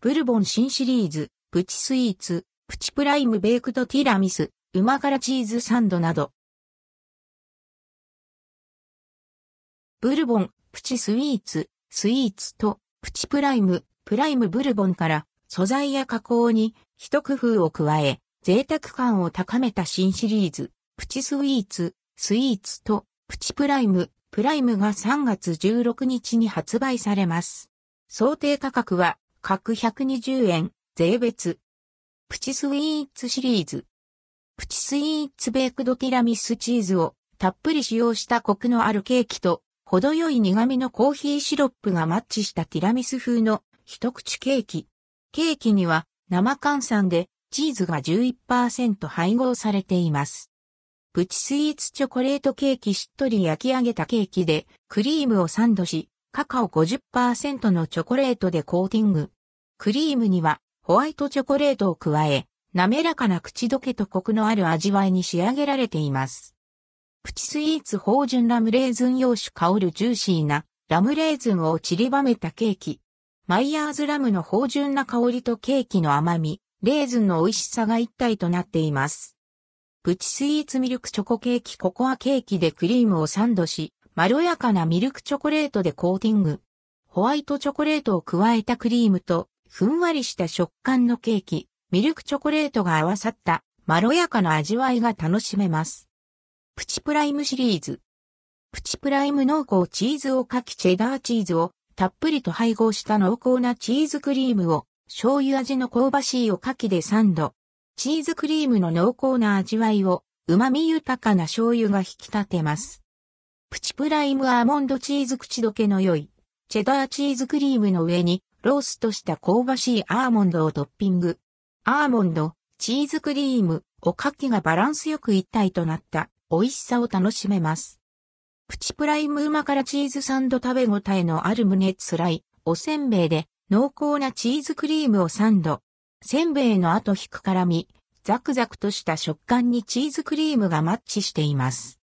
ブルボン新シリーズ、プチスイーツ、プチプライムベークドティラミス、旨辛チーズサンドなど。ブルボン、プチスイーツ、スイーツと、プチプライム、プライムブルボンから素材や加工に一工夫を加え、贅沢感を高めた新シリーズ、プチスイーツ、スイーツと、プチプライム、プライムが3月16日に発売されます。想定価格は、各120円、税別。プチスイーツシリーズ。プチスイーツベークドティラミスチーズをたっぷり使用したコクのあるケーキと程よい苦味のコーヒーシロップがマッチしたティラミス風の一口ケーキ。ケーキには生換算でチーズが11%配合されています。プチスイーツチョコレートケーキしっとり焼き上げたケーキでクリームをサンドし、カカオ50%のチョコレートでコーティング。クリームにはホワイトチョコレートを加え、滑らかな口どけとコクのある味わいに仕上げられています。プチスイーツ芳醇ラムレーズン洋酒香るジューシーなラムレーズンを散りばめたケーキ。マイヤーズラムの芳醇な香りとケーキの甘み、レーズンの美味しさが一体となっています。プチスイーツミルクチョコケーキココアケーキでクリームをサンドし、まろやかなミルクチョコレートでコーティング。ホワイトチョコレートを加えたクリームと、ふんわりした食感のケーキ、ミルクチョコレートが合わさったまろやかな味わいが楽しめます。プチプライムシリーズ。プチプライム濃厚チーズをかきチェダーチーズをたっぷりと配合した濃厚なチーズクリームを醤油味の香ばしいおかきでサンド。チーズクリームの濃厚な味わいを旨味豊かな醤油が引き立てます。プチプライムアーモンドチーズ口どけの良いチェダーチーズクリームの上にローストした香ばしいアーモンドをトッピング。アーモンド、チーズクリーム、おかきがバランスよく一体となった美味しさを楽しめます。プチプライム旨辛チーズサンド食べ応えのある胸つらいおせんべいで濃厚なチーズクリームをサンド。せんべいの後引く辛み、ザクザクとした食感にチーズクリームがマッチしています。